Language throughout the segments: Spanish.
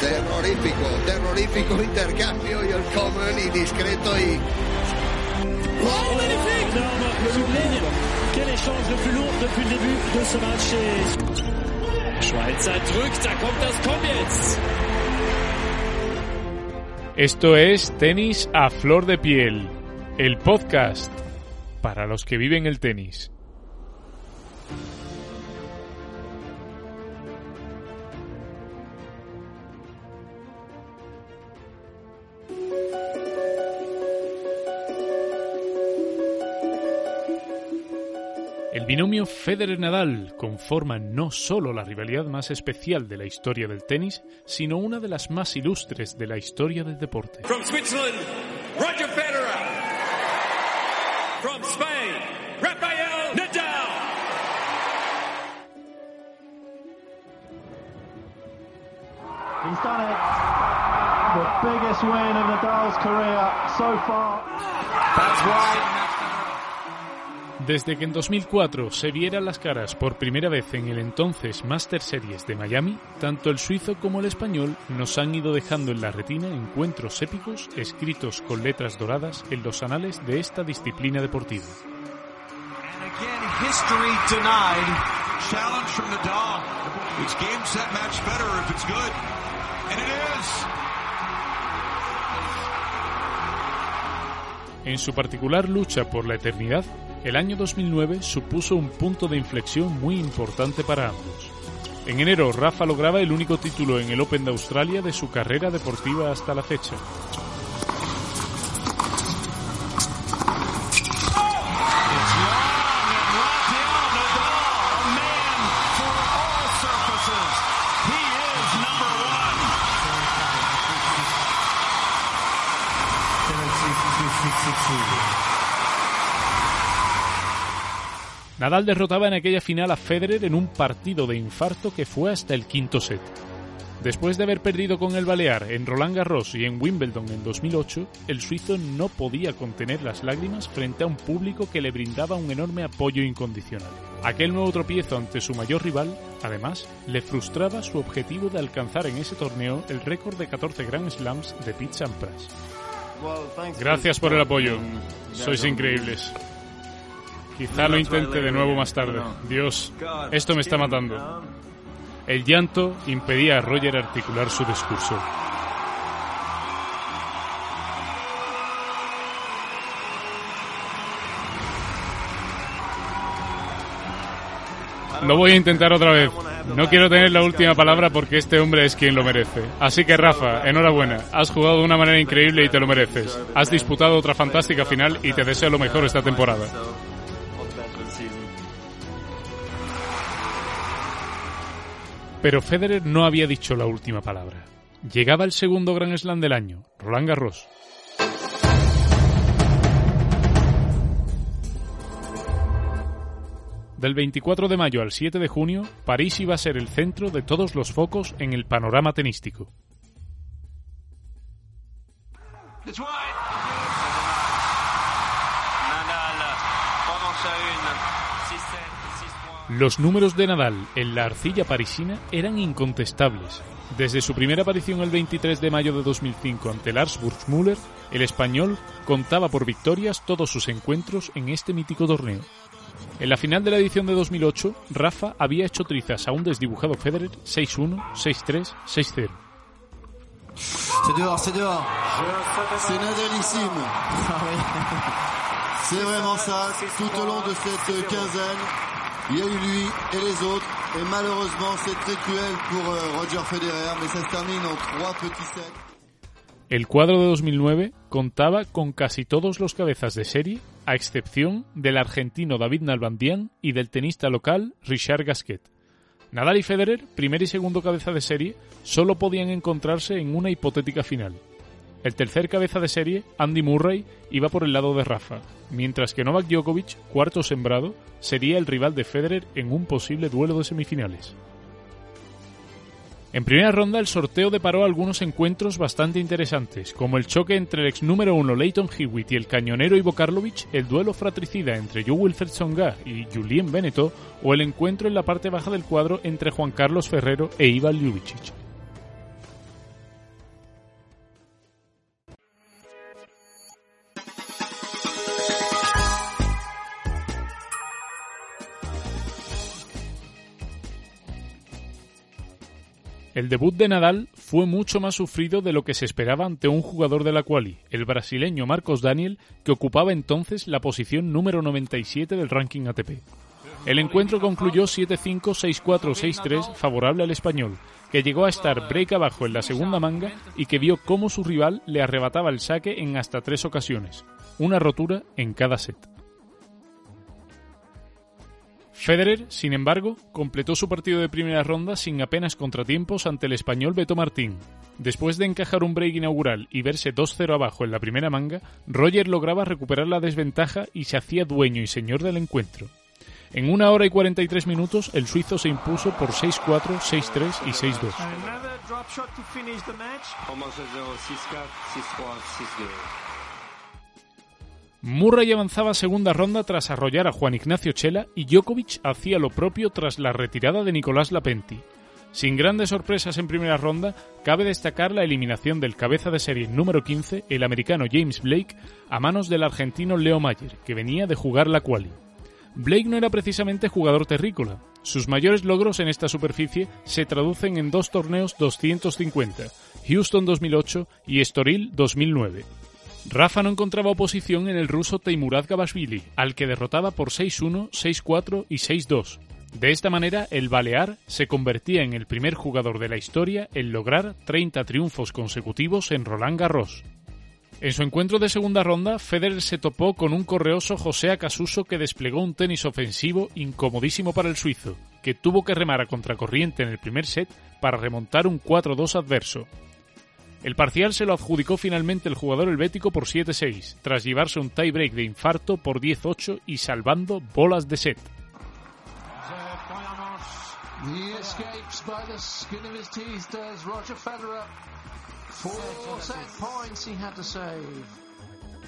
Terrorífico, terrorífico intercambio y el common y discreto y... Magnifique Sublime. Quel échange le plus lourd depuis le début de ce match Schweizer drückt, da kommt das Komm jetzt Esto es Tenis a Flor de Piel, el podcast para los que viven el tenis. El binomio Federer-Nadal conforma no solo la rivalidad más especial de la historia del tenis, sino una de las más ilustres de la historia del deporte. From Switzerland, Roger Federer. From Spain, Rafael Nadal. He's done it. The biggest win of Nadal's career so far. That's right. Desde que en 2004 se vieran las caras por primera vez en el entonces Master Series de Miami, tanto el suizo como el español nos han ido dejando en la retina encuentros épicos escritos con letras doradas en los anales de esta disciplina deportiva. En su particular lucha por la eternidad, el año 2009 supuso un punto de inflexión muy importante para ambos. En enero, Rafa lograba el único título en el Open de Australia de su carrera deportiva hasta la fecha. Nadal derrotaba en aquella final a Federer en un partido de infarto que fue hasta el quinto set. Después de haber perdido con el Balear en Roland Garros y en Wimbledon en 2008, el suizo no podía contener las lágrimas frente a un público que le brindaba un enorme apoyo incondicional. Aquel nuevo tropiezo ante su mayor rival, además, le frustraba su objetivo de alcanzar en ese torneo el récord de 14 Grand Slams de Pete Sampras. Gracias por el apoyo. Sois increíbles. Quizá lo intente de nuevo más tarde. Dios, esto me está matando. El llanto impedía a Roger articular su discurso. Lo voy a intentar otra vez. No quiero tener la última palabra porque este hombre es quien lo merece. Así que Rafa, enhorabuena. Has jugado de una manera increíble y te lo mereces. Has disputado otra fantástica final y te deseo lo mejor esta temporada. Pero Federer no había dicho la última palabra. Llegaba el segundo Grand Slam del año, Roland Garros. Del 24 de mayo al 7 de junio, París iba a ser el centro de todos los focos en el panorama tenístico. Los números de Nadal en la arcilla parisina eran incontestables. Desde su primera aparición el 23 de mayo de 2005 ante Lars Burgmüller, el español contaba por victorias todos sus encuentros en este mítico torneo. En la final de la edición de 2008, Rafa había hecho trizas a un desdibujado Federer 6-1, 6-3, 6-0. C'est dehors, c'est dehors. C'est Nadalissime. C'est vraiment ça. Tout au long de cette quinzaine, il y a eu lui et les. El cuadro de 2009 contaba con casi todos los cabezas de serie, a excepción del argentino David Nalbandian y del tenista local Richard Gasquet. Nadal y Federer, primer y segundo cabeza de serie, solo podían encontrarse en una hipotética final. El tercer cabeza de serie, Andy Murray, iba por el lado de Rafa, mientras que Novak Djokovic, cuarto sembrado, sería el rival de Federer en un posible duelo de semifinales. En primera ronda el sorteo deparó algunos encuentros bastante interesantes, como el choque entre el ex número uno Leighton Hewitt y el cañonero Ivo Karlovic, el duelo fratricida entre Joe Wilfred y Julien Beneteau, o el encuentro en la parte baja del cuadro entre Juan Carlos Ferrero e Ivan Ljubicic. El debut de Nadal fue mucho más sufrido de lo que se esperaba ante un jugador de la quali, el brasileño Marcos Daniel, que ocupaba entonces la posición número 97 del ranking ATP. El encuentro concluyó 7-5, 6-4, 6-3 favorable al español, que llegó a estar break abajo en la segunda manga y que vio cómo su rival le arrebataba el saque en hasta tres ocasiones, una rotura en cada set. Federer, sin embargo, completó su partido de primera ronda sin apenas contratiempos ante el español Beto Martín. Después de encajar un break inaugural y verse 2-0 abajo en la primera manga, Roger lograba recuperar la desventaja y se hacía dueño y señor del encuentro. En una hora y 43 minutos, el suizo se impuso por 6-4, 6-3 y 6-2. Murray avanzaba segunda ronda tras arrollar a Juan Ignacio Chela y Djokovic hacía lo propio tras la retirada de Nicolás Lapenti. Sin grandes sorpresas en primera ronda, cabe destacar la eliminación del cabeza de serie número 15, el americano James Blake, a manos del argentino Leo Mayer, que venía de jugar la quali. Blake no era precisamente jugador terrícola. Sus mayores logros en esta superficie se traducen en dos torneos 250, Houston 2008 y Estoril 2009. Rafa no encontraba oposición en el ruso Teimuraz Gabashvili, al que derrotaba por 6-1, 6-4 y 6-2. De esta manera, el Balear se convertía en el primer jugador de la historia en lograr 30 triunfos consecutivos en Roland Garros. En su encuentro de segunda ronda, Federer se topó con un correoso José Acasuso que desplegó un tenis ofensivo incomodísimo para el suizo, que tuvo que remar a contracorriente en el primer set para remontar un 4-2 adverso. El parcial se lo adjudicó finalmente el jugador helvético por 7-6, tras llevarse un tiebreak de infarto por 10-8 y salvando bolas de set.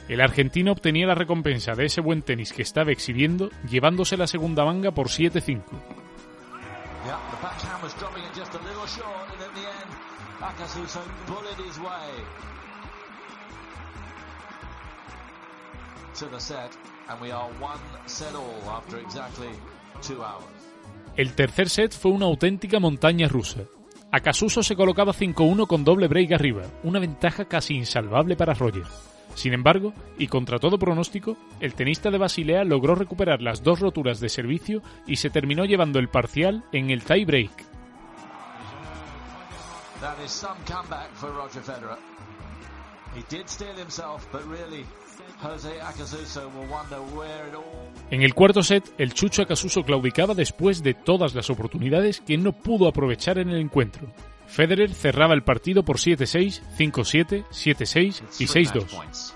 El argentino obtenía la recompensa de ese buen tenis que estaba exhibiendo, llevándose la segunda manga por 7-5. El tercer set fue una auténtica montaña rusa. Acasuso se colocaba 5-1 con doble break arriba, una ventaja casi insalvable para Roger. Sin embargo, y contra todo pronóstico, el tenista de Basilea logró recuperar las dos roturas de servicio y se terminó llevando el parcial en el tie break. En el cuarto set, el Chucho Acasuso claudicaba después de todas las oportunidades que no pudo aprovechar en el encuentro. Federer cerraba el partido por 7-6, 5-7, 7-6 y 6-2.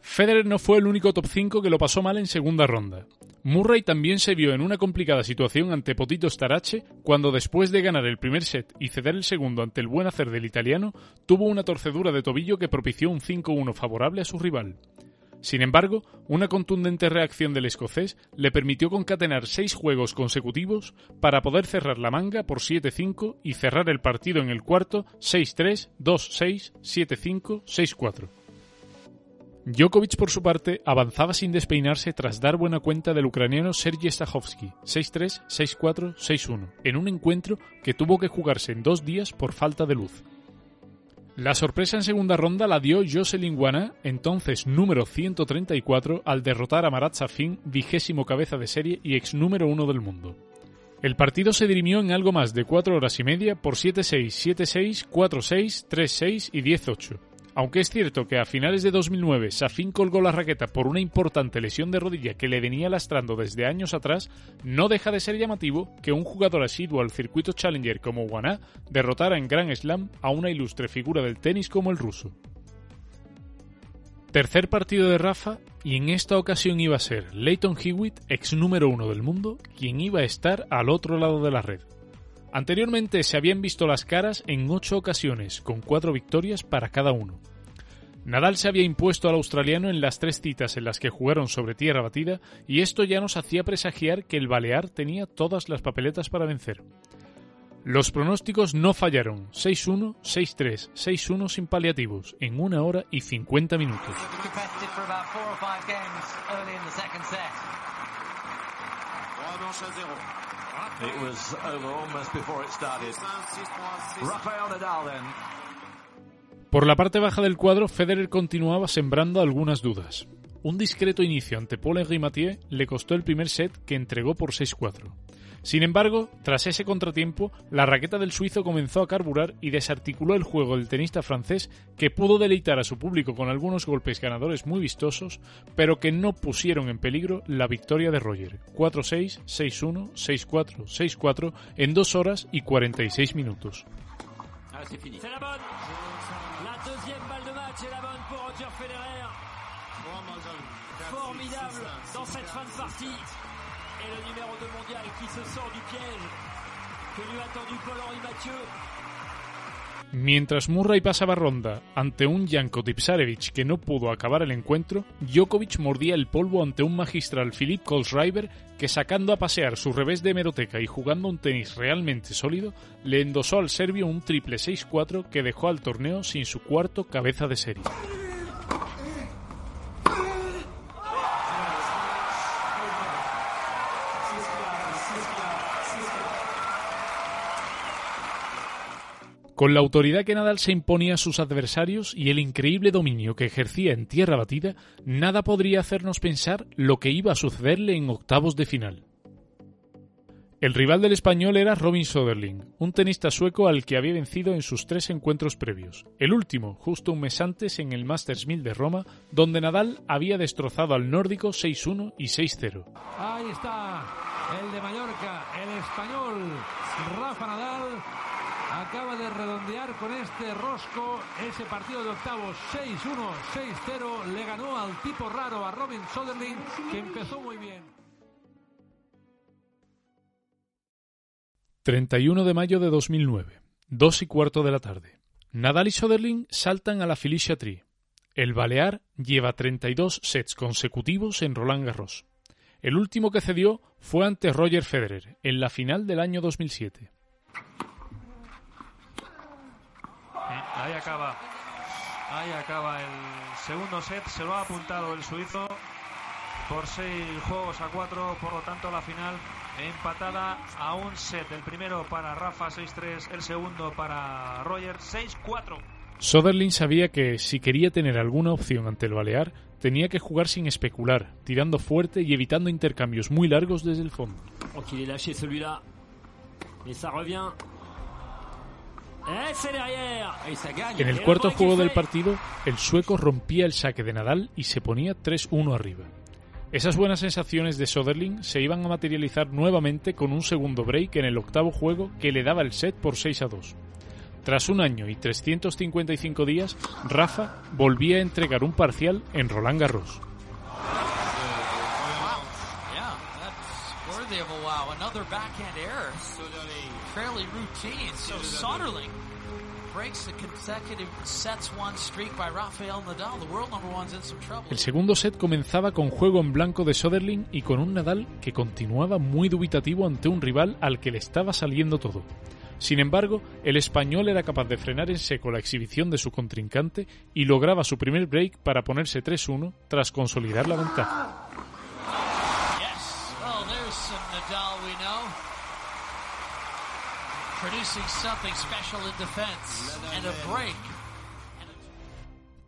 Federer no fue el único top 5 que lo pasó mal en segunda ronda. Murray también se vio en una complicada situación ante Potito Starace cuando después de ganar el primer set y ceder el segundo ante el buen hacer del italiano, tuvo una torcedura de tobillo que propició un 5-1 favorable a su rival. Sin embargo, una contundente reacción del escocés le permitió concatenar seis juegos consecutivos para poder cerrar la manga por 7-5 y cerrar el partido en el cuarto 6-3, 2-6, 7-5, 6-4. Djokovic, por su parte, avanzaba sin despeinarse tras dar buena cuenta del ucraniano Sergei Stajovski, 6-3, 6-4, 6-1, en un encuentro que tuvo que jugarse en dos días por falta de luz. La sorpresa en segunda ronda la dio Jocelyn Guana, entonces número 134, al derrotar a Marat Safin, vigésimo cabeza de serie y ex número uno del mundo. El partido se dirimió en algo más de cuatro horas y media por 7-6, 7-6, 4-6, 3-6 y 10-8. Aunque es cierto que a finales de 2009 Safin colgó la raqueta por una importante lesión de rodilla que le venía lastrando desde años atrás, no deja de ser llamativo que un jugador asiduo al circuito Challenger como Wana derrotara en Grand Slam a una ilustre figura del tenis como el ruso. Tercer partido de Rafa y en esta ocasión iba a ser Leighton Hewitt, ex número uno del mundo, quien iba a estar al otro lado de la red. Anteriormente se habían visto las caras en ocho ocasiones, con cuatro victorias para cada uno. Nadal se había impuesto al australiano en las tres citas en las que jugaron sobre tierra batida y esto ya nos hacía presagiar que el Balear tenía todas las papeletas para vencer. Los pronósticos no fallaron, 6-1, 6-3, 6-1 sin paliativos, en una hora y 50 minutos. Por la parte baja del cuadro, Federer continuaba sembrando algunas dudas. Un discreto inicio ante Paul Henri Mathieu le costó el primer set que entregó por 6-4. Sin embargo, tras ese contratiempo, la raqueta del suizo comenzó a carburar y desarticuló el juego del tenista francés, que pudo deleitar a su público con algunos golpes ganadores muy vistosos, pero que no pusieron en peligro la victoria de Roger, 4-6, 6-1, 6-4, 6-4 en 2 horas y 46 minutos. Mientras Murray pasaba ronda ante un Janko Tipsarevich que no pudo acabar el encuentro, Djokovic mordía el polvo ante un magistral Philip Kohlschreiber que sacando a pasear su revés de hemeroteca y jugando un tenis realmente sólido, le endosó al serbio un triple 6-4 que dejó al torneo sin su cuarto cabeza de serie. Con la autoridad que Nadal se imponía a sus adversarios y el increíble dominio que ejercía en tierra batida, nada podría hacernos pensar lo que iba a sucederle en octavos de final. El rival del español era Robin Soderling, un tenista sueco al que había vencido en sus tres encuentros previos. El último, justo un mes antes en el Masters 1000 de Roma, donde Nadal había destrozado al nórdico 6-1 y 6-0. Ahí está el de Mallorca, el español Rafa Nadal acaba de redondear con este rosco ese partido de octavos 6-1, 6-0. Le ganó al tipo raro, a Robin Soderling, que empezó muy bien. 31 de mayo de 2009, 2 y cuarto de la tarde. Nadal y Soderling saltan a la Felicia Tree. El Balear lleva 32 sets consecutivos en Roland Garros. El último que cedió fue ante Roger Federer en la final del año 2007. Ahí acaba. Ahí acaba el segundo set. Se lo ha apuntado el suizo por seis juegos a cuatro. Por lo tanto, la final empatada a un set. El primero para Rafa 6-3. El segundo para Roger 6-4. Soderling sabía que si quería tener alguna opción ante el Balear, tenía que jugar sin especular, tirando fuerte y evitando intercambios muy largos desde el fondo. En el cuarto juego del partido, el sueco rompía el saque de Nadal y se ponía 3-1 arriba. Esas buenas sensaciones de Soderling se iban a materializar nuevamente con un segundo break en el octavo juego que le daba el set por 6 a 2. Tras un año y 355 días, Rafa volvía a entregar un parcial en Roland Garros. El segundo set comenzaba con juego en blanco de Soderling y con un Nadal que continuaba muy dubitativo ante un rival al que le estaba saliendo todo. Sin embargo, el español era capaz de frenar en seco la exhibición de su contrincante y lograba su primer break para ponerse 3-1 tras consolidar la ventaja.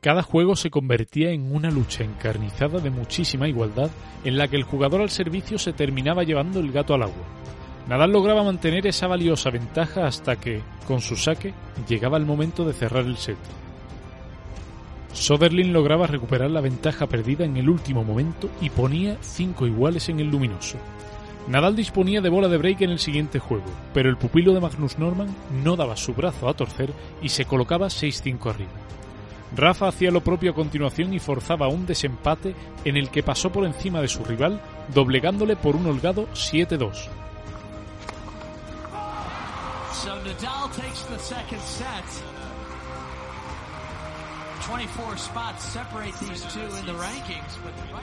Cada juego se convertía en una lucha encarnizada de muchísima igualdad en la que el jugador al servicio se terminaba llevando el gato al agua. Nadal lograba mantener esa valiosa ventaja hasta que, con su saque, llegaba el momento de cerrar el set. Soderling lograba recuperar la ventaja perdida en el último momento y ponía cinco iguales en el luminoso. Nadal disponía de bola de break en el siguiente juego, pero el pupilo de Magnus Norman no daba su brazo a torcer y se colocaba 6-5 arriba. Rafa hacía lo propio a continuación y forzaba un desempate en el que pasó por encima de su rival, doblegándole por un holgado 7-2.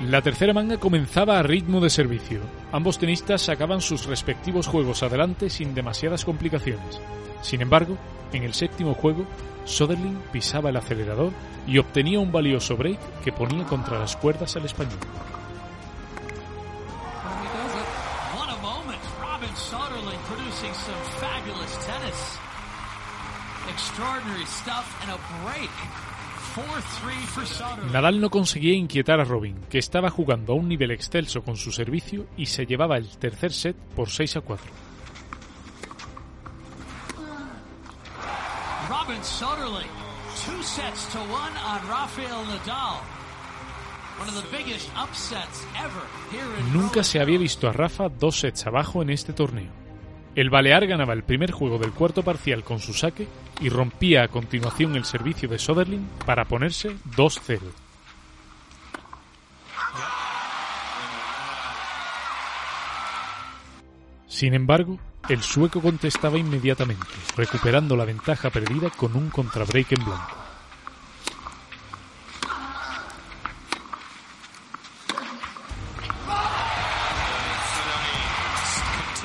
La tercera manga comenzaba a ritmo de servicio. Ambos tenistas sacaban sus respectivos juegos adelante sin demasiadas complicaciones. Sin embargo, en el séptimo juego, Soderling pisaba el acelerador y obtenía un valioso break que ponía contra las cuerdas al español. Nadal no conseguía inquietar a Robin, que estaba jugando a un nivel excelso con su servicio y se llevaba el tercer set por 6 a 4. Robin Soderling, two sets to one on Rafael Nadal. One of the biggest upsets ever here in Nunca se había visto a Rafa dos sets abajo en este torneo. El Balear ganaba el primer juego del cuarto parcial con su saque y rompía a continuación el servicio de Soderling para ponerse 2-0. Sin embargo, el sueco contestaba inmediatamente, recuperando la ventaja perdida con un contrabreak en blanco.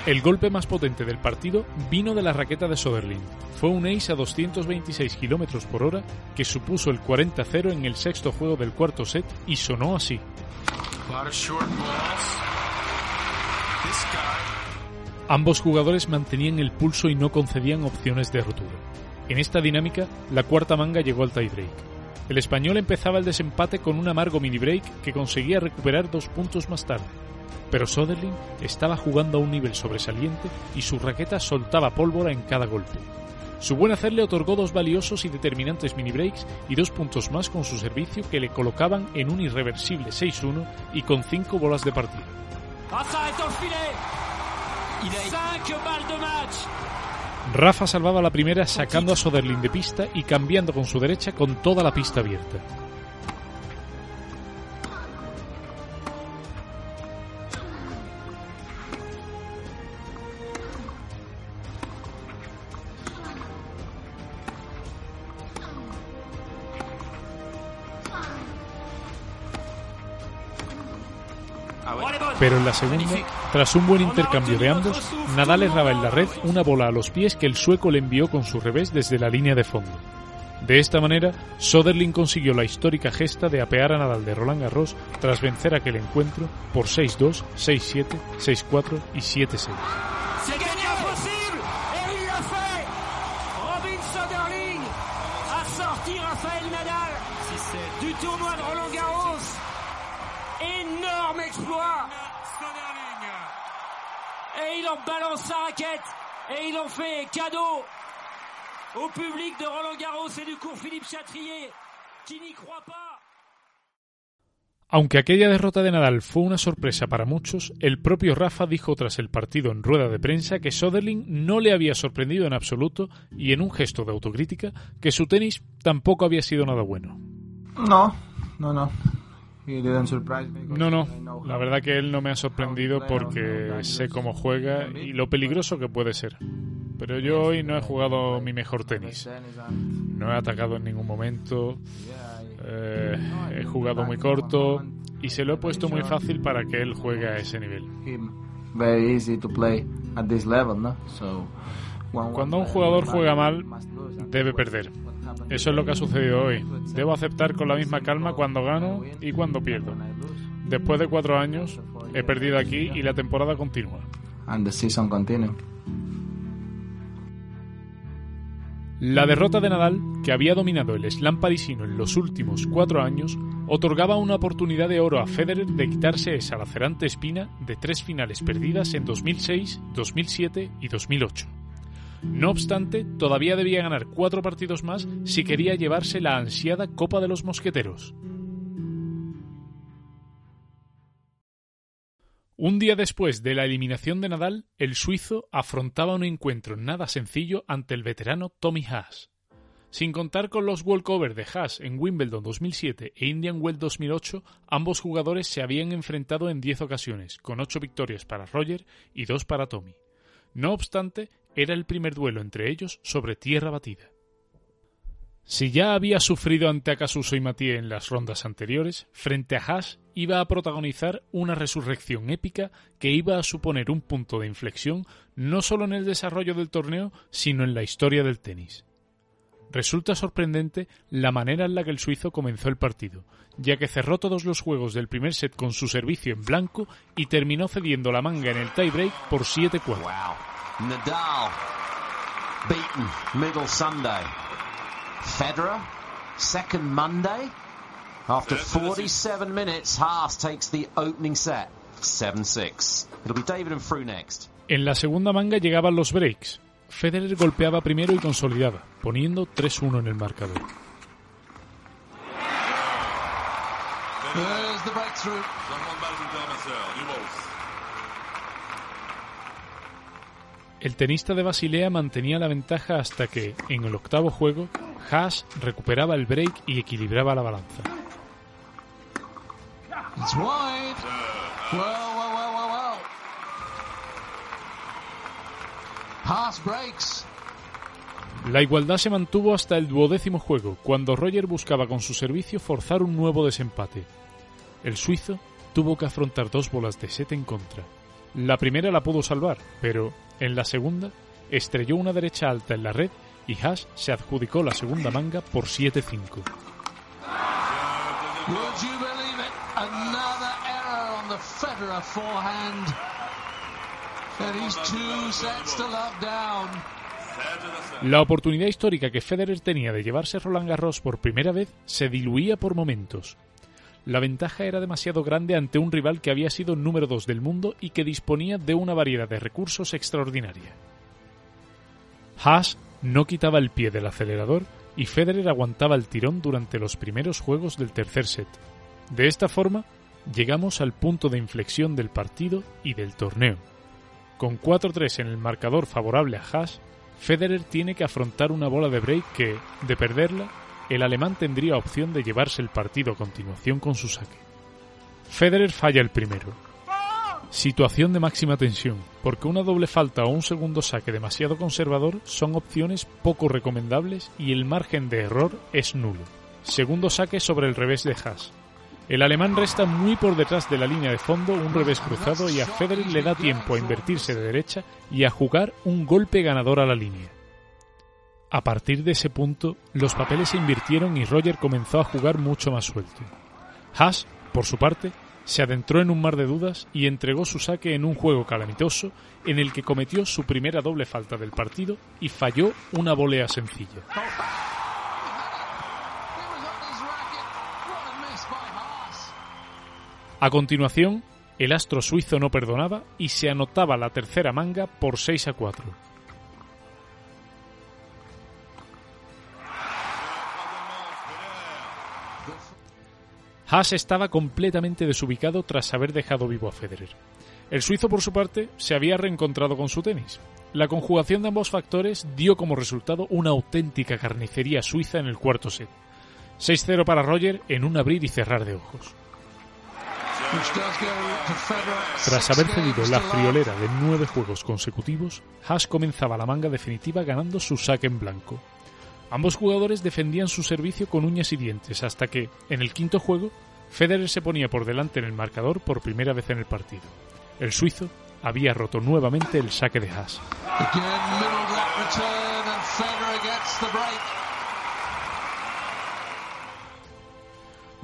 El golpe más potente del partido vino de la raqueta de Soderling. Fue un ace a 226 km por hora que supuso el 40-0 en el sexto juego del cuarto set y sonó así. Ambos jugadores mantenían el pulso y no concedían opciones de rotura. En esta dinámica, la cuarta manga llegó al tiebreak. El español empezaba el desempate con un amargo mini break que conseguía recuperar dos puntos más tarde pero Soderling estaba jugando a un nivel sobresaliente y su raqueta soltaba pólvora en cada golpe. Su buen hacer le otorgó dos valiosos y determinantes mini breaks y dos puntos más con su servicio que le colocaban en un irreversible 6-1 y con cinco bolas de partida. Rafa salvaba la primera sacando a Soderling de pista y cambiando con su derecha con toda la pista abierta. Pero en la segunda, tras un buen intercambio de ambos, Nadal erraba en la red una bola a los pies que el sueco le envió con su revés desde la línea de fondo. De esta manera, Soderling consiguió la histórica gesta de apear a Nadal de Roland Garros tras vencer aquel encuentro por 6-2, 6-7, 6-4 y 7-6. Aunque aquella derrota de Nadal fue una sorpresa para muchos, el propio Rafa dijo tras el partido en rueda de prensa que Soderling no le había sorprendido en absoluto y en un gesto de autocrítica que su tenis tampoco había sido nada bueno. No, no, no. No, no, la verdad que él no me ha sorprendido porque sé cómo juega y lo peligroso que puede ser. Pero yo hoy no he jugado mi mejor tenis. No he atacado en ningún momento, eh, he jugado muy corto y se lo he puesto muy fácil para que él juegue a ese nivel. Cuando un jugador juega mal, debe perder. Eso es lo que ha sucedido hoy. Debo aceptar con la misma calma cuando gano y cuando pierdo. Después de cuatro años, he perdido aquí y la temporada continúa. La derrota de Nadal, que había dominado el slam parisino en los últimos cuatro años, otorgaba una oportunidad de oro a Federer de quitarse esa lacerante espina de tres finales perdidas en 2006, 2007 y 2008. No obstante, todavía debía ganar cuatro partidos más si quería llevarse la ansiada Copa de los Mosqueteros. Un día después de la eliminación de Nadal, el suizo afrontaba un encuentro nada sencillo ante el veterano Tommy Haas. Sin contar con los walkover de Haas en Wimbledon 2007 e Indian Wells 2008, ambos jugadores se habían enfrentado en 10 ocasiones, con 8 victorias para Roger y 2 para Tommy. No obstante, era el primer duelo entre ellos sobre tierra batida. Si ya había sufrido ante Akasuso y Mathieu en las rondas anteriores, frente a Haas iba a protagonizar una resurrección épica que iba a suponer un punto de inflexión no solo en el desarrollo del torneo, sino en la historia del tenis. Resulta sorprendente la manera en la que el suizo comenzó el partido, ya que cerró todos los juegos del primer set con su servicio en blanco y terminó cediendo la manga en el tiebreak por 7-4. Nadal beaten middle Sunday. Federer second Monday. After 47 minutes, Haas takes the opening set 7-6. It'll be David and Fru next. En la segunda manga llegaban los breaks, Federer golpeaba primero y consolidaba, poniendo 3-1 en el marcador. El tenista de Basilea mantenía la ventaja hasta que, en el octavo juego, Haas recuperaba el break y equilibraba la balanza. La igualdad se mantuvo hasta el duodécimo juego, cuando Roger buscaba con su servicio forzar un nuevo desempate. El suizo tuvo que afrontar dos bolas de set en contra. La primera la pudo salvar, pero en la segunda estrelló una derecha alta en la red y Haas se adjudicó la segunda manga por 7-5. La oportunidad histórica que Federer tenía de llevarse Roland Garros por primera vez se diluía por momentos. La ventaja era demasiado grande ante un rival que había sido número dos del mundo y que disponía de una variedad de recursos extraordinaria. Haas no quitaba el pie del acelerador y Federer aguantaba el tirón durante los primeros juegos del tercer set. De esta forma, llegamos al punto de inflexión del partido y del torneo. Con 4-3 en el marcador favorable a Haas, Federer tiene que afrontar una bola de break que, de perderla, el alemán tendría opción de llevarse el partido a continuación con su saque. Federer falla el primero. Situación de máxima tensión, porque una doble falta o un segundo saque demasiado conservador son opciones poco recomendables y el margen de error es nulo. Segundo saque sobre el revés de Haas, el alemán resta muy por detrás de la línea de fondo un revés cruzado y a Federer le da tiempo a invertirse de derecha y a jugar un golpe ganador a la línea. A partir de ese punto, los papeles se invirtieron y Roger comenzó a jugar mucho más suelto. Haas, por su parte, se adentró en un mar de dudas y entregó su saque en un juego calamitoso en el que cometió su primera doble falta del partido y falló una volea sencilla. A continuación, el astro suizo no perdonaba y se anotaba la tercera manga por 6 a 4. Haas estaba completamente desubicado tras haber dejado vivo a Federer. El suizo, por su parte, se había reencontrado con su tenis. La conjugación de ambos factores dio como resultado una auténtica carnicería suiza en el cuarto set. 6-0 para Roger en un abrir y cerrar de ojos. Tras haber cedido la friolera de nueve juegos consecutivos, Haas comenzaba la manga definitiva ganando su saque en blanco. Ambos jugadores defendían su servicio con uñas y dientes hasta que, en el quinto juego, Federer se ponía por delante en el marcador por primera vez en el partido. El suizo había roto nuevamente el saque de Haas.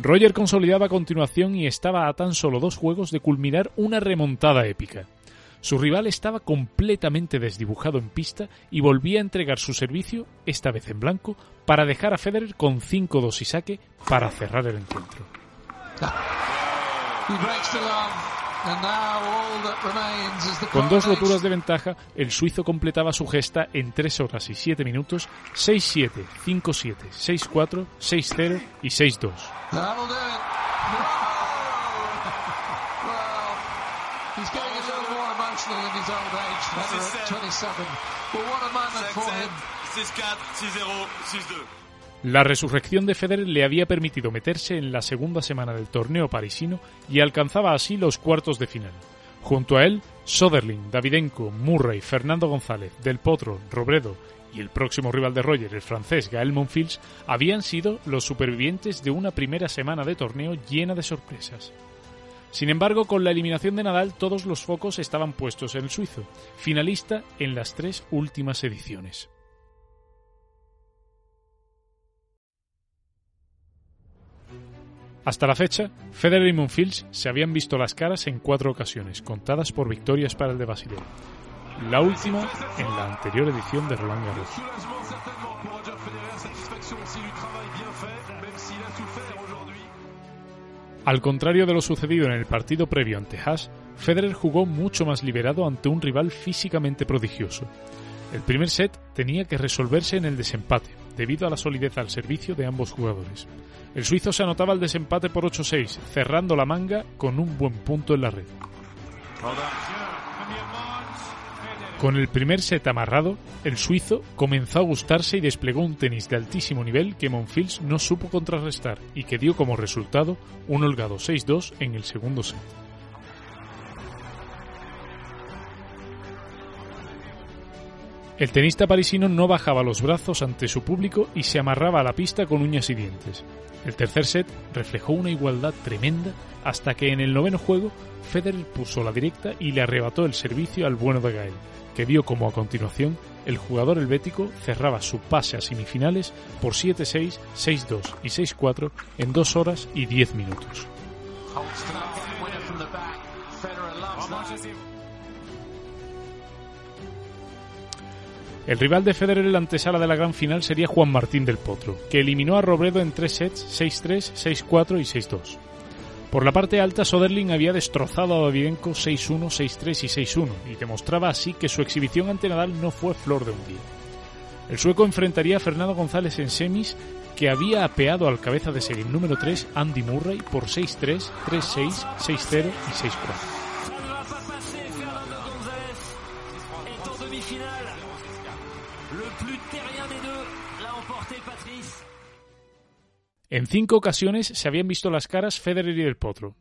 Roger consolidaba a continuación y estaba a tan solo dos juegos de culminar una remontada épica. Su rival estaba completamente desdibujado en pista y volvía a entregar su servicio, esta vez en blanco, para dejar a Federer con 5-2 y saque para cerrar el encuentro. Con dos roturas de ventaja, el suizo completaba su gesta en 3 horas y 7 minutos, 6-7, 5-7, 6-4, 6-0 y 6-2. La resurrección de Federer le había permitido meterse en la segunda semana del torneo parisino y alcanzaba así los cuartos de final. Junto a él, Soderling, Davidenko, Murray, Fernando González, Del Potro, Robredo y el próximo rival de Roger, el francés Gael Monfils, habían sido los supervivientes de una primera semana de torneo llena de sorpresas. Sin embargo, con la eliminación de Nadal todos los focos estaban puestos en el suizo, finalista en las tres últimas ediciones. Hasta la fecha, Federer y Monfils se habían visto las caras en cuatro ocasiones, contadas por victorias para el de Basilea. La última en la anterior edición de Roland Garros. Al contrario de lo sucedido en el partido previo ante Haas, Federer jugó mucho más liberado ante un rival físicamente prodigioso. El primer set tenía que resolverse en el desempate, debido a la solidez al servicio de ambos jugadores. El suizo se anotaba el desempate por 8-6, cerrando la manga con un buen punto en la red. Con el primer set amarrado, el suizo comenzó a gustarse y desplegó un tenis de altísimo nivel que Monfils no supo contrarrestar y que dio como resultado un holgado 6-2 en el segundo set. El tenista parisino no bajaba los brazos ante su público y se amarraba a la pista con uñas y dientes. El tercer set reflejó una igualdad tremenda hasta que en el noveno juego Federer puso la directa y le arrebató el servicio al bueno de Gael, que vio como a continuación el jugador helvético cerraba su pase a semifinales por 7-6, 6-2 y 6-4 en 2 horas y 10 minutos. El rival de Federer en la antesala de la gran final sería Juan Martín del Potro, que eliminó a Robredo en tres sets 6-3, 6-4 y 6-2. Por la parte alta, Soderling había destrozado a Davidenko 6-1, 6-3 y 6-1, y demostraba así que su exhibición ante Nadal no fue flor de un día. El sueco enfrentaría a Fernando González en semis, que había apeado al cabeza de serie número 3 Andy Murray por 6-3, 3-6, 6-0 y 6-4. En cinco ocasiones se habían visto las caras Federer y del Potro.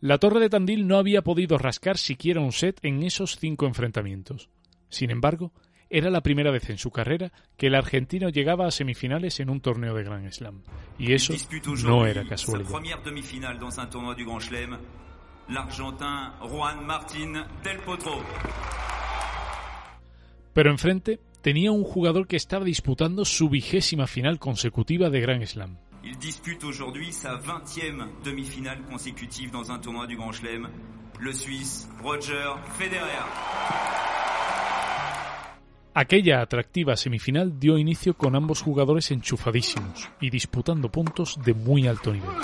La Torre de Tandil no había podido rascar siquiera un set en esos cinco enfrentamientos. Sin embargo, era la primera vez en su carrera que el argentino llegaba a semifinales en un torneo de Grand Slam. Y eso no era casualidad. Pero enfrente tenía un jugador que estaba disputando su vigésima final consecutiva de Grand Slam. Il dispute aujourd'hui sa 20e demi-finale consécutive dans un tournoi du Grand Chelem, le Suisse Roger Federer. Aquella atractiva semifinal dio inicio con ambos jugadores enchufadísimos y disputando puntos de muy alto nivel.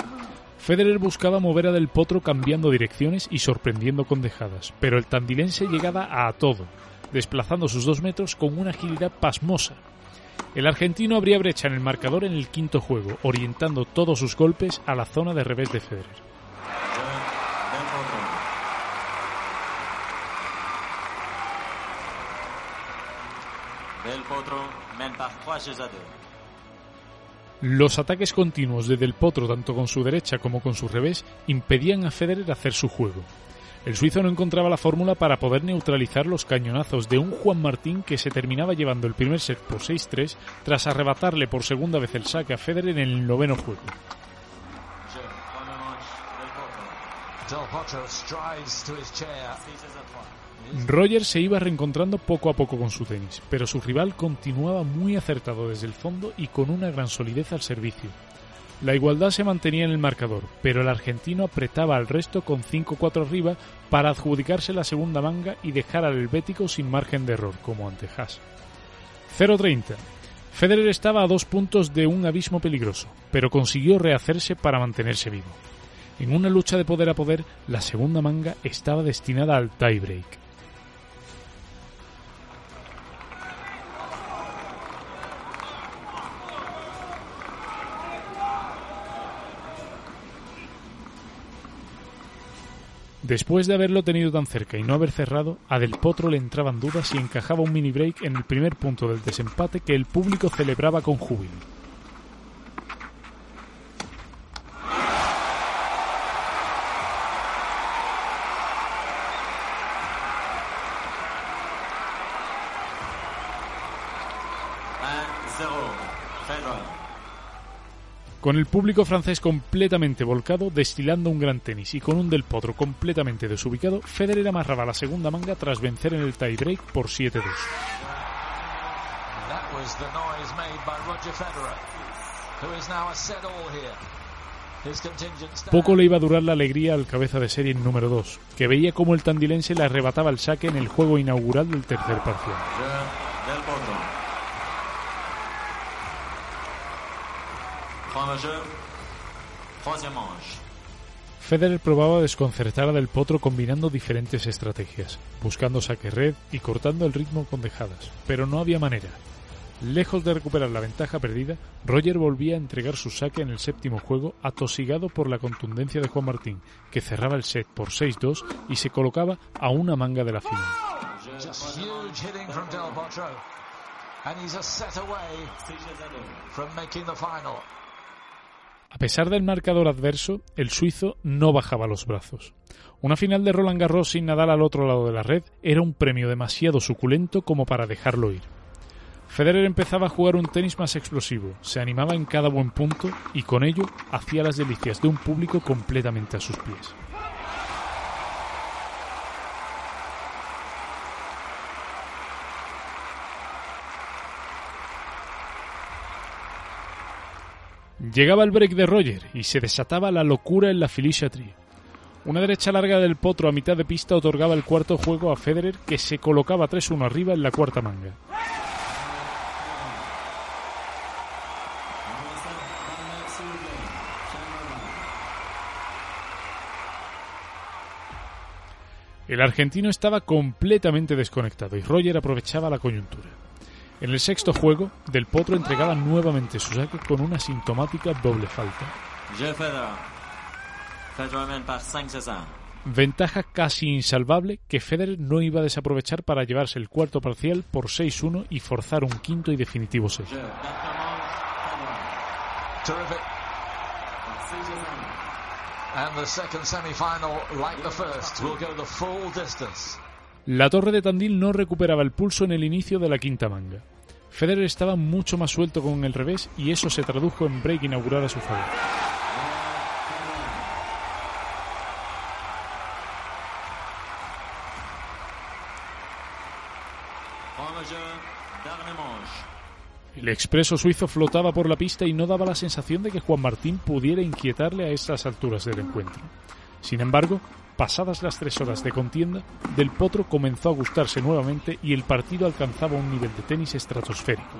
Federer buscaba mover a Del Potro cambiando direcciones y sorprendiendo con dejadas, pero el tandilense llegaba a todo, desplazando sus dos metros con una agilidad pasmosa el argentino abría brecha en el marcador en el quinto juego, orientando todos sus golpes a la zona de revés de Federer. Los ataques continuos de Del Potro, tanto con su derecha como con su revés, impedían a Federer hacer su juego. El suizo no encontraba la fórmula para poder neutralizar los cañonazos de un Juan Martín que se terminaba llevando el primer set por 6-3 tras arrebatarle por segunda vez el saque a Federer en el noveno juego. Roger se iba reencontrando poco a poco con su tenis, pero su rival continuaba muy acertado desde el fondo y con una gran solidez al servicio. La igualdad se mantenía en el marcador, pero el argentino apretaba al resto con 5-4 arriba para adjudicarse la segunda manga y dejar al helvético sin margen de error, como ante Haas. 0-30. Federer estaba a dos puntos de un abismo peligroso, pero consiguió rehacerse para mantenerse vivo. En una lucha de poder a poder, la segunda manga estaba destinada al tiebreak. Después de haberlo tenido tan cerca y no haber cerrado, a Del Potro le entraban dudas si encajaba un mini break en el primer punto del desempate que el público celebraba con júbilo. Con el público francés completamente volcado, destilando un gran tenis y con un del potro completamente desubicado, Federer amarraba la segunda manga tras vencer en el tiebreak por 7-2. Poco le iba a durar la alegría al cabeza de serie número 2, que veía cómo el tandilense le arrebataba el saque en el juego inaugural del tercer parcial. Federer probaba desconcertar a Del Potro combinando diferentes estrategias, buscando saque red y cortando el ritmo con dejadas, pero no había manera. Lejos de recuperar la ventaja perdida, Roger volvía a entregar su saque en el séptimo juego, atosigado por la contundencia de Juan Martín, que cerraba el set por 6-2 y se colocaba a una manga de la final. A pesar del marcador adverso, el suizo no bajaba los brazos. Una final de Roland Garros sin Nadal al otro lado de la red era un premio demasiado suculento como para dejarlo ir. Federer empezaba a jugar un tenis más explosivo, se animaba en cada buen punto y con ello hacía las delicias de un público completamente a sus pies. Llegaba el break de Roger y se desataba la locura en la Felicia Tree. Una derecha larga del potro a mitad de pista otorgaba el cuarto juego a Federer que se colocaba 3-1 arriba en la cuarta manga. El argentino estaba completamente desconectado y Roger aprovechaba la coyuntura. En el sexto juego, Del Potro entregaba nuevamente su saque con una sintomática doble falta. Ventaja casi insalvable que Federer no iba a desaprovechar para llevarse el cuarto parcial por 6-1 y forzar un quinto y definitivo set. La torre de Tandil no recuperaba el pulso en el inicio de la quinta manga. Federer estaba mucho más suelto con el revés y eso se tradujo en break inaugural a su favor. El expreso suizo flotaba por la pista y no daba la sensación de que Juan Martín pudiera inquietarle a estas alturas del encuentro. Sin embargo, Pasadas las tres horas de contienda, Del Potro comenzó a gustarse nuevamente y el partido alcanzaba un nivel de tenis estratosférico.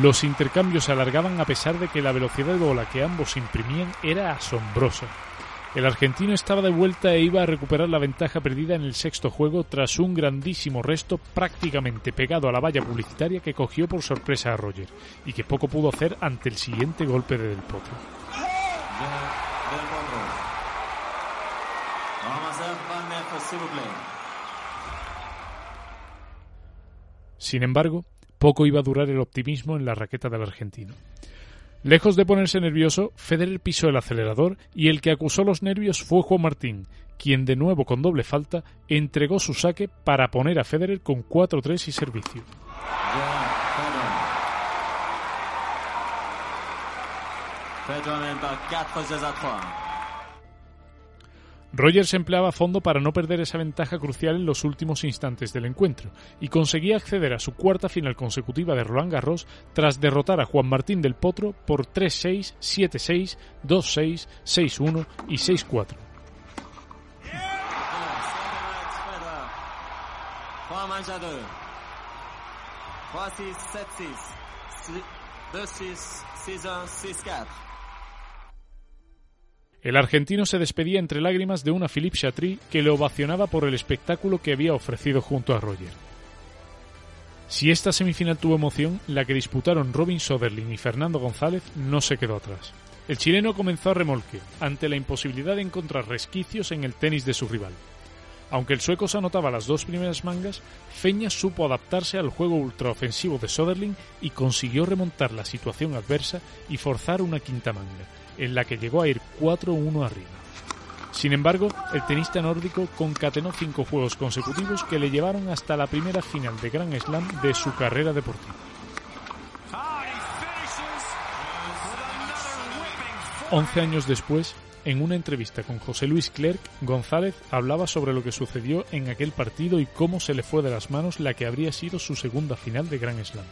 Los intercambios se alargaban a pesar de que la velocidad de bola que ambos imprimían era asombrosa. El argentino estaba de vuelta e iba a recuperar la ventaja perdida en el sexto juego tras un grandísimo resto prácticamente pegado a la valla publicitaria que cogió por sorpresa a Roger y que poco pudo hacer ante el siguiente golpe de Del Potro. Sin embargo, poco iba a durar el optimismo en la raqueta del argentino. Lejos de ponerse nervioso, Federer pisó el acelerador y el que acusó los nervios fue Juan Martín, quien de nuevo con doble falta entregó su saque para poner a Federer con 4-3 y servicio. Rogers empleaba fondo para no perder esa ventaja crucial en los últimos instantes del encuentro y conseguía acceder a su cuarta final consecutiva de Roland Garros tras derrotar a Juan Martín del Potro por 3-6, 7-6, 2-6, 6-1 y 6-4. El argentino se despedía entre lágrimas de una Philippe Chatry que le ovacionaba por el espectáculo que había ofrecido junto a Roger. Si esta semifinal tuvo emoción, la que disputaron Robin Soderling y Fernando González no se quedó atrás. El chileno comenzó a remolque, ante la imposibilidad de encontrar resquicios en el tenis de su rival. Aunque el sueco se anotaba las dos primeras mangas, Feña supo adaptarse al juego ultraofensivo de Soderling y consiguió remontar la situación adversa y forzar una quinta manga, en la que llegó a ir 4-1 arriba. Sin embargo, el tenista nórdico concatenó cinco juegos consecutivos que le llevaron hasta la primera final de Grand Slam de su carrera deportiva. 11 años después, en una entrevista con José Luis Clerc, González hablaba sobre lo que sucedió en aquel partido y cómo se le fue de las manos la que habría sido su segunda final de Grand Slam.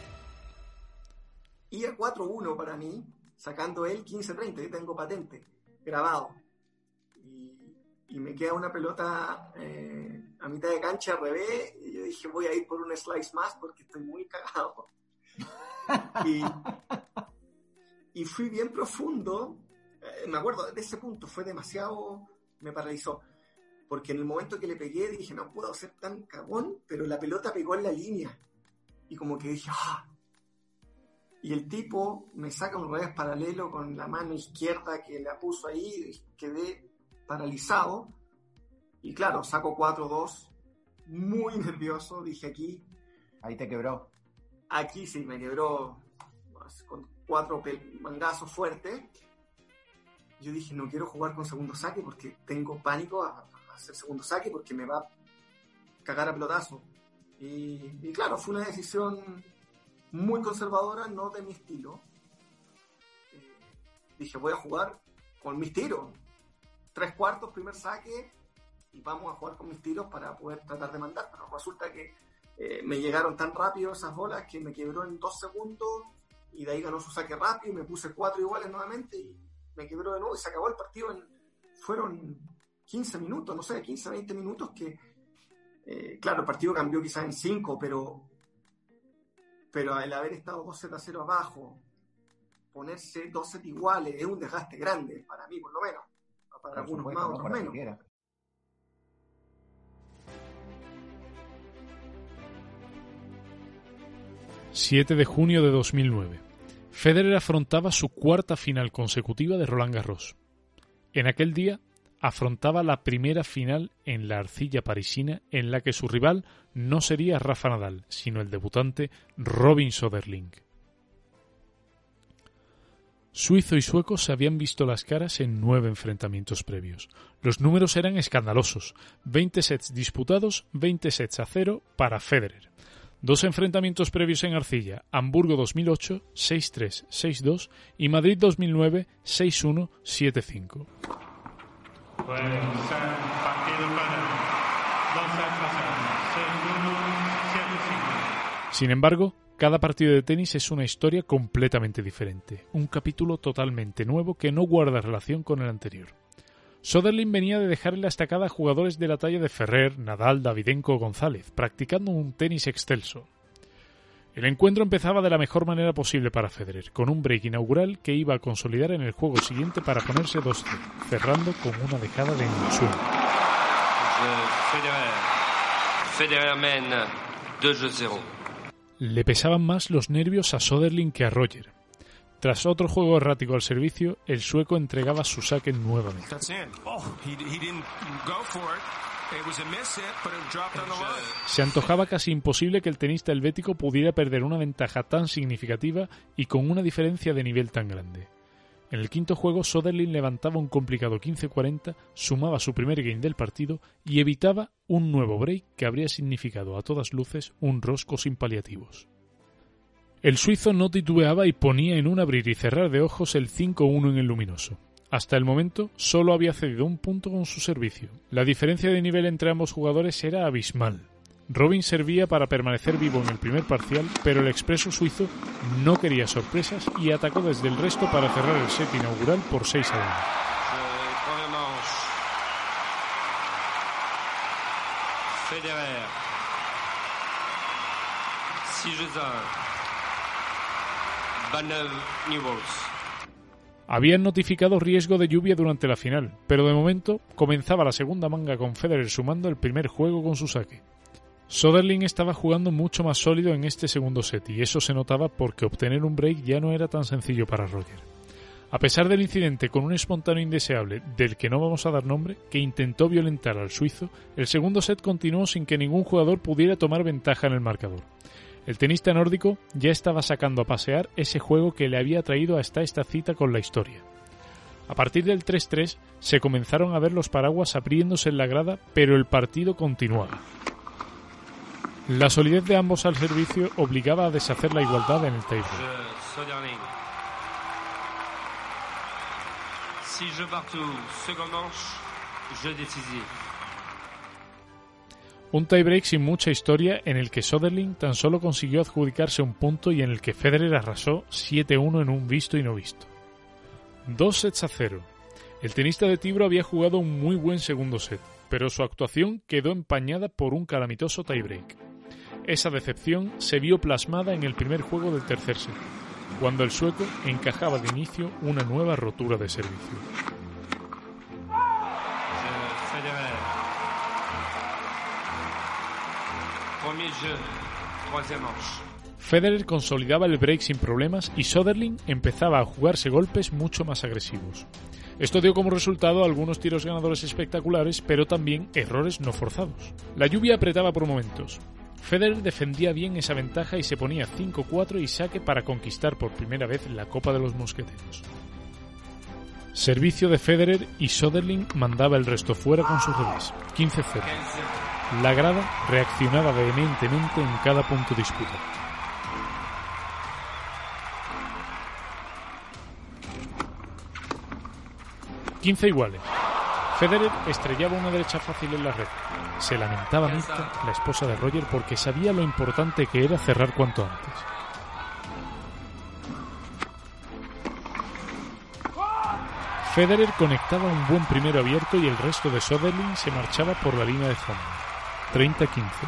Iba 4-1 para mí, sacando él 15-30, yo tengo patente, grabado. Y, me queda una pelota eh, a mitad de cancha al revés, y yo dije voy a ir por un slice más porque estoy muy cagado. y, y fui bien profundo eh, me acuerdo de ese punto, fue demasiado, me paralizó. Porque en el momento que le pegué dije, no puedo ser tan cagón, pero la pelota pegó en la línea. Y como que dije, ¡ah! Y el tipo me saca un revés paralelo con la mano izquierda que la puso ahí, quedé paralizado. Y claro, saco 4-2, muy nervioso, dije aquí. Ahí te quebró. Aquí sí, me quebró pues, con cuatro mangazos fuertes yo dije, no quiero jugar con segundo saque porque tengo pánico a, hacer segundo saque porque me va a cagar a pelotazo. Y, claro, fue una decisión muy conservadora, no de mi estilo. Eh, dije, voy a jugar con mis tiros. Tres cuartos, primer saque, y vamos a jugar con mis tiros para poder tratar de mandar. Pero resulta que eh, me llegaron tan rápido esas bolas que me quebró en dos segundos y de ahí ganó su saque rápido y me puse cuatro iguales nuevamente y me quebró de nuevo y se acabó el partido en, fueron 15 minutos, no sé, 15, 20 minutos que, eh, claro, el partido cambió quizás en 5, pero, pero el haber estado 2 a 0 abajo, ponerse 2 set iguales, es un desgaste grande, para mí por lo menos, para algunos más, otros menos. 7 de junio de 2009. Federer afrontaba su cuarta final consecutiva de Roland Garros. En aquel día afrontaba la primera final en la arcilla parisina en la que su rival no sería Rafa Nadal, sino el debutante Robin Soderling. Suizo y sueco se habían visto las caras en nueve enfrentamientos previos. Los números eran escandalosos: 20 sets disputados, 20 sets a cero para Federer. Dos enfrentamientos previos en Arcilla, Hamburgo 2008, 6-3, 6-2 y Madrid 2009, 6-1, 7-5. Sin embargo, cada partido de tenis es una historia completamente diferente, un capítulo totalmente nuevo que no guarda relación con el anterior. Soderling venía de dejarle la estacada a jugadores de la talla de Ferrer, Nadal, Davidenko o González, practicando un tenis excelso. El encuentro empezaba de la mejor manera posible para Federer, con un break inaugural que iba a consolidar en el juego siguiente para ponerse 2-0, cerrando con una dejada de ensueño. Le pesaban más los nervios a Soderling que a Roger, tras otro juego errático al servicio, el sueco entregaba su saque nuevamente. Se antojaba casi imposible que el tenista helvético pudiera perder una ventaja tan significativa y con una diferencia de nivel tan grande. En el quinto juego, Soderling levantaba un complicado 15-40, sumaba su primer game del partido y evitaba un nuevo break que habría significado a todas luces un rosco sin paliativos. El suizo no titubeaba y ponía en un abrir y cerrar de ojos el 5-1 en el luminoso. Hasta el momento solo había cedido un punto con su servicio. La diferencia de nivel entre ambos jugadores era abismal. Robin servía para permanecer vivo en el primer parcial, pero el expreso suizo no quería sorpresas y atacó desde el resto para cerrar el set inaugural por 6 a 1. Federer. Habían notificado riesgo de lluvia durante la final, pero de momento comenzaba la segunda manga con Federer sumando el primer juego con su saque. Soderling estaba jugando mucho más sólido en este segundo set y eso se notaba porque obtener un break ya no era tan sencillo para Roger. A pesar del incidente con un espontáneo indeseable del que no vamos a dar nombre, que intentó violentar al suizo, el segundo set continuó sin que ningún jugador pudiera tomar ventaja en el marcador. El tenista nórdico ya estaba sacando a pasear ese juego que le había traído hasta esta cita con la historia. A partir del 3-3 se comenzaron a ver los paraguas abriéndose en la grada, pero el partido continuaba. La solidez de ambos al servicio obligaba a deshacer la igualdad en el table. Un tiebreak sin mucha historia en el que Soderling tan solo consiguió adjudicarse un punto y en el que Federer arrasó 7-1 en un visto y no visto. Dos sets a cero. El tenista de Tibro había jugado un muy buen segundo set, pero su actuación quedó empañada por un calamitoso tiebreak. Esa decepción se vio plasmada en el primer juego del tercer set, cuando el sueco encajaba de inicio una nueva rotura de servicio. Federer consolidaba el break sin problemas y Soderling empezaba a jugarse golpes mucho más agresivos. Esto dio como resultado algunos tiros ganadores espectaculares, pero también errores no forzados. La lluvia apretaba por momentos, Federer defendía bien esa ventaja y se ponía 5-4 y saque para conquistar por primera vez la Copa de los Mosqueteros. Servicio de Federer y Soderling mandaba el resto fuera con su revés, 15-0. La grada reaccionaba vehementemente en cada punto disputado. Quince iguales. Federer estrellaba una derecha fácil en la red. Se lamentaba Mirka, la esposa de Roger, porque sabía lo importante que era cerrar cuanto antes. Federer conectaba un buen primero abierto y el resto de Soderling se marchaba por la línea de fondo. 30 15.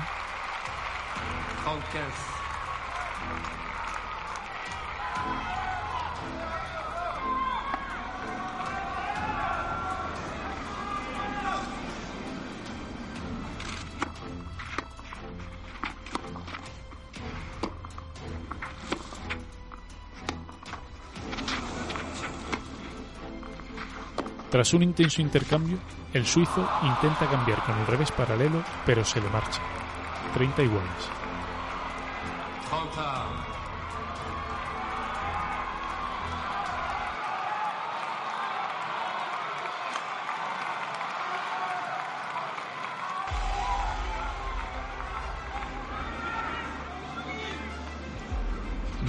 Tras un intenso intercambio, el suizo intenta cambiar con el revés paralelo, pero se le marcha. 30 iguales.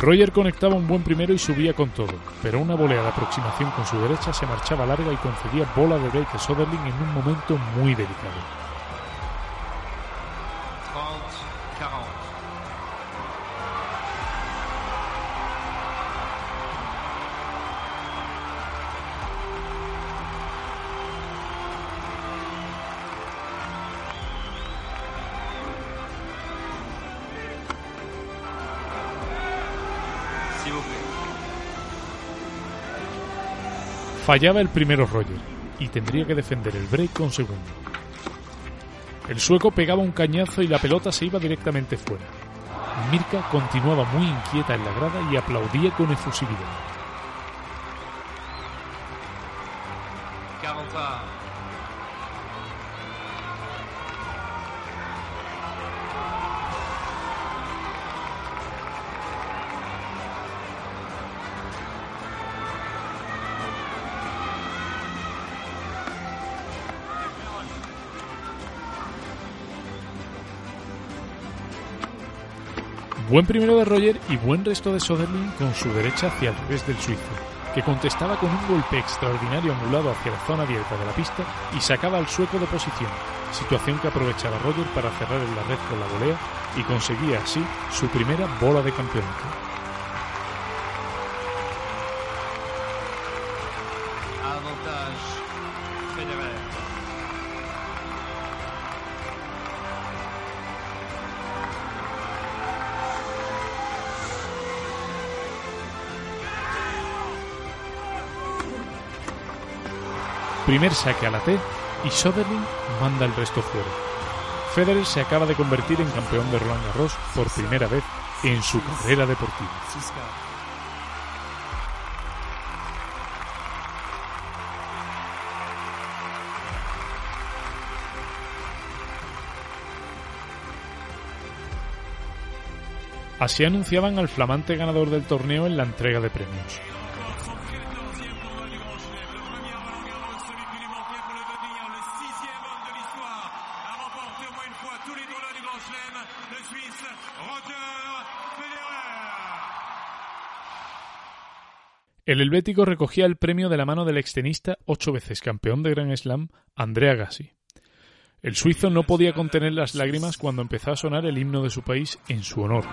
Roger conectaba un buen primero y subía con todo, pero una volea de aproximación con su derecha se marchaba larga y concedía bola de break a Soderling en un momento muy delicado. Fallaba el primero Roger y tendría que defender el break con segundo. El sueco pegaba un cañazo y la pelota se iba directamente fuera. Mirka continuaba muy inquieta en la grada y aplaudía con efusividad. Buen primero de Roger y buen resto de Soderling con su derecha hacia el revés del suizo, que contestaba con un golpe extraordinario anulado hacia la zona abierta de la pista y sacaba al sueco de posición, situación que aprovechaba Roger para cerrar en la red con la volea y conseguía así su primera bola de campeonato. Primer saque a la T y Soderling manda el resto fuera. Federer se acaba de convertir en campeón de Roland Garros por primera vez en su carrera deportiva. Así anunciaban al flamante ganador del torneo en la entrega de premios. El helvético recogía el premio de la mano del extenista ocho veces campeón de Grand Slam, Andrea Gassi. El suizo no podía contener las lágrimas cuando empezó a sonar el himno de su país en su honor.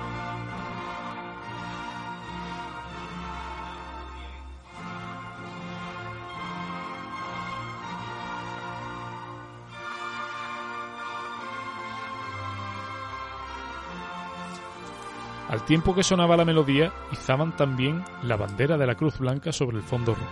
Al tiempo que sonaba la melodía, izaban también la bandera de la Cruz Blanca sobre el fondo rojo.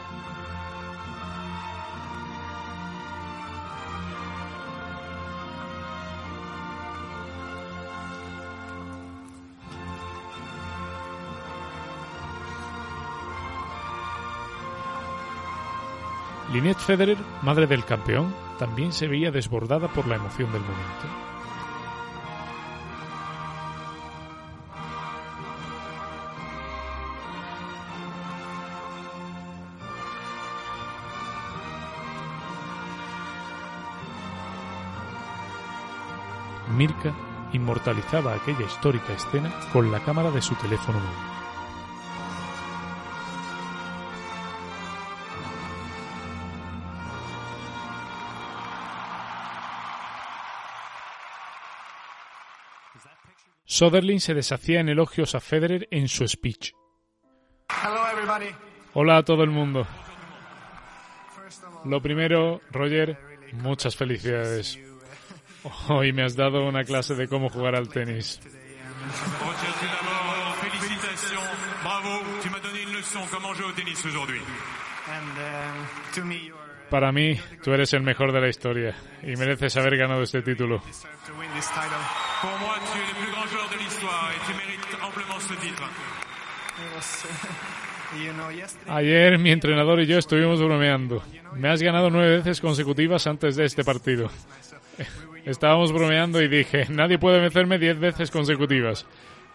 Lynette Federer, madre del campeón, también se veía desbordada por la emoción del momento. Mirka inmortalizaba aquella histórica escena con la cámara de su teléfono móvil. Soderling se deshacía en elogios a Federer en su speech. Hola a todo el mundo. Lo primero, Roger, muchas felicidades. Hoy me has dado una clase de cómo jugar al tenis. Para mí, tú eres el mejor de la historia y mereces haber ganado este título. Ayer mi entrenador y yo estuvimos bromeando. Me has ganado nueve veces consecutivas antes de este partido. Estábamos bromeando y dije, nadie puede vencerme diez veces consecutivas.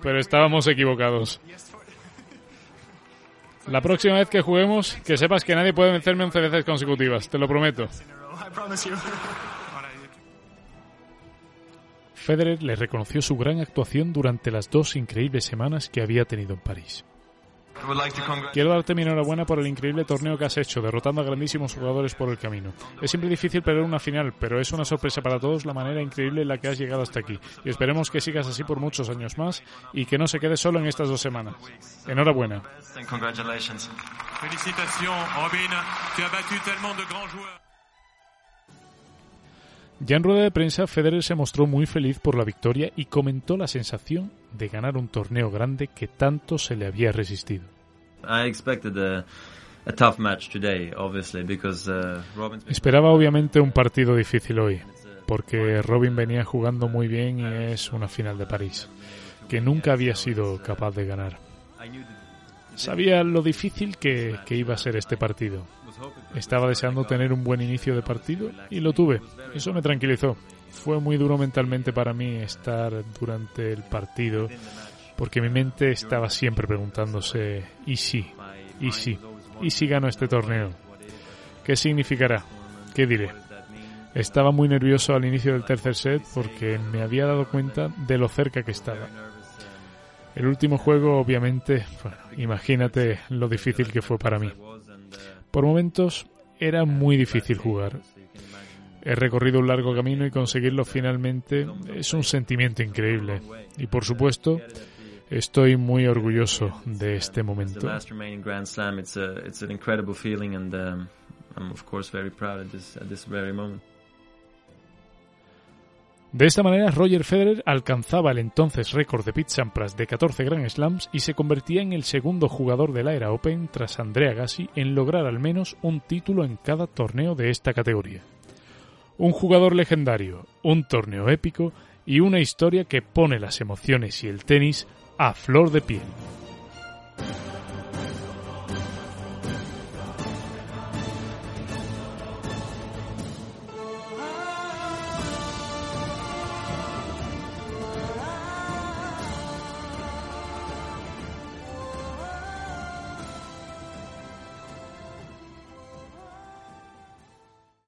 Pero estábamos equivocados. La próxima vez que juguemos, que sepas que nadie puede vencerme once veces consecutivas, te lo prometo. Federer le reconoció su gran actuación durante las dos increíbles semanas que había tenido en París. Quiero darte mi enhorabuena por el increíble torneo que has hecho, derrotando a grandísimos jugadores por el camino. Es siempre difícil perder una final, pero es una sorpresa para todos la manera increíble en la que has llegado hasta aquí. Y esperemos que sigas así por muchos años más y que no se quede solo en estas dos semanas. Enhorabuena. Ya en rueda de prensa, Federer se mostró muy feliz por la victoria y comentó la sensación de ganar un torneo grande que tanto se le había resistido. Esperaba obviamente un partido difícil hoy, porque Robin venía jugando muy bien y es una final de París, que nunca había sido capaz de ganar. Sabía lo difícil que, que iba a ser este partido. Estaba deseando tener un buen inicio de partido y lo tuve. Eso me tranquilizó. Fue muy duro mentalmente para mí estar durante el partido porque mi mente estaba siempre preguntándose, ¿y si? ¿Y si? ¿Y si gano este torneo? ¿Qué significará? ¿Qué diré? Estaba muy nervioso al inicio del tercer set porque me había dado cuenta de lo cerca que estaba. El último juego, obviamente, bueno, imagínate lo difícil que fue para mí. Por momentos era muy difícil jugar. He recorrido un largo camino y conseguirlo finalmente es un sentimiento increíble. Y por supuesto, Estoy muy orgulloso de este momento. De esta manera, Roger Federer alcanzaba el entonces récord de Pete Sampras de 14 Grand Slams y se convertía en el segundo jugador de la era Open tras Andrea Gassi en lograr al menos un título en cada torneo de esta categoría. Un jugador legendario, un torneo épico y una historia que pone las emociones y el tenis a flor de piel.